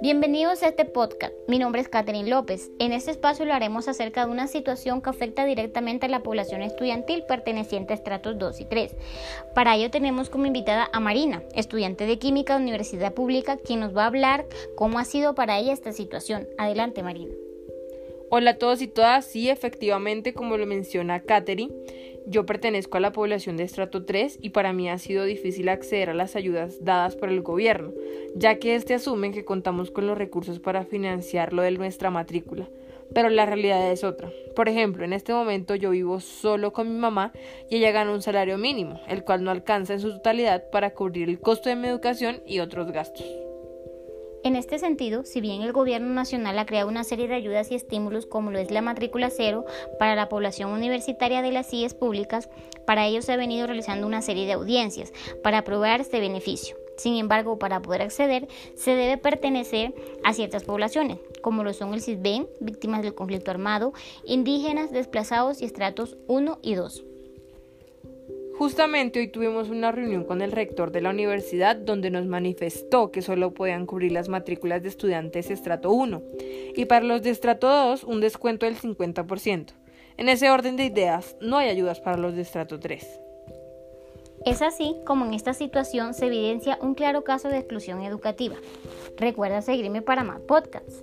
Bienvenidos a este podcast. Mi nombre es Catherine López. En este espacio hablaremos acerca de una situación que afecta directamente a la población estudiantil perteneciente a estratos 2 y 3. Para ello tenemos como invitada a Marina, estudiante de Química de Universidad Pública, quien nos va a hablar cómo ha sido para ella esta situación. Adelante, Marina. Hola a todos y todas. Sí, efectivamente, como lo menciona Catherine, yo pertenezco a la población de estrato 3 y para mí ha sido difícil acceder a las ayudas dadas por el gobierno, ya que este asume que contamos con los recursos para financiar lo de nuestra matrícula. Pero la realidad es otra. Por ejemplo, en este momento yo vivo solo con mi mamá y ella gana un salario mínimo, el cual no alcanza en su totalidad para cubrir el costo de mi educación y otros gastos. En este sentido, si bien el Gobierno Nacional ha creado una serie de ayudas y estímulos como lo es la matrícula cero para la población universitaria de las CIES públicas, para ello se ha venido realizando una serie de audiencias para aprobar este beneficio. Sin embargo, para poder acceder, se debe pertenecer a ciertas poblaciones, como lo son el CISBEN, víctimas del conflicto armado, indígenas, desplazados y estratos 1 y 2. Justamente hoy tuvimos una reunión con el rector de la universidad donde nos manifestó que solo podían cubrir las matrículas de estudiantes estrato 1 y para los de estrato 2 un descuento del 50%. En ese orden de ideas, no hay ayudas para los de estrato 3. Es así como en esta situación se evidencia un claro caso de exclusión educativa. Recuerda seguirme para más podcasts.